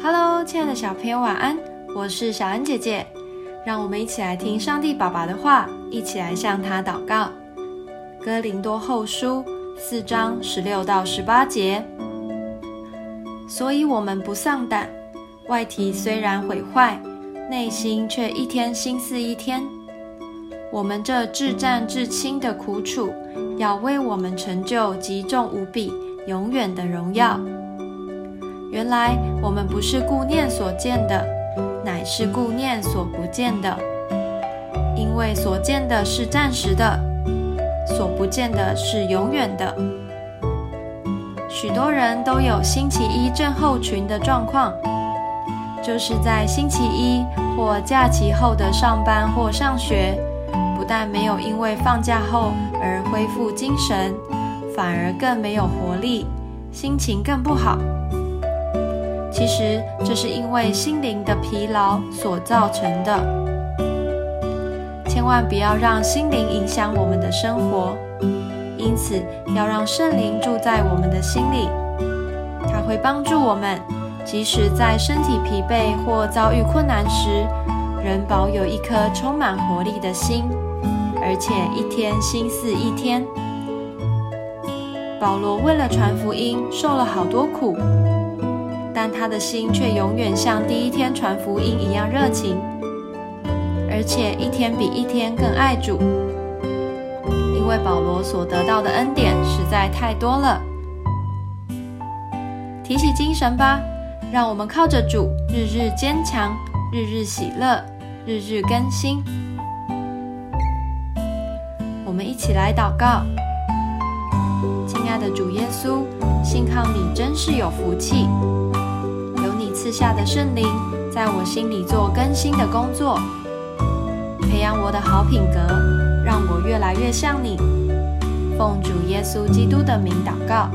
Hello，亲爱的小朋友，晚安！我是小恩姐姐，让我们一起来听上帝爸爸的话，一起来向他祷告。哥林多后书四章十六到十八节，所以我们不丧胆，外体虽然毁坏，内心却一天心思一天。我们这至战至轻的苦楚，要为我们成就极重无比、永远的荣耀。原来我们不是顾念所见的，乃是顾念所不见的。因为所见的是暂时的，所不见的是永远的。许多人都有星期一症候群的状况，就是在星期一或假期后的上班或上学，不但没有因为放假后而恢复精神，反而更没有活力，心情更不好。其实这是因为心灵的疲劳所造成的，千万不要让心灵影响我们的生活。因此，要让圣灵住在我们的心里，它会帮助我们，即使在身体疲惫或遭遇困难时，仍保有一颗充满活力的心，而且一天心似一天。保罗为了传福音，受了好多苦。但他的心却永远像第一天传福音一样热情，而且一天比一天更爱主。因为保罗所得到的恩典实在太多了。提起精神吧，让我们靠着主，日日坚强，日日喜乐，日日更新。我们一起来祷告：亲爱的主耶稣，信靠你真是有福气。赐下的圣灵，在我心里做更新的工作，培养我的好品格，让我越来越像你。奉主耶稣基督的名祷告。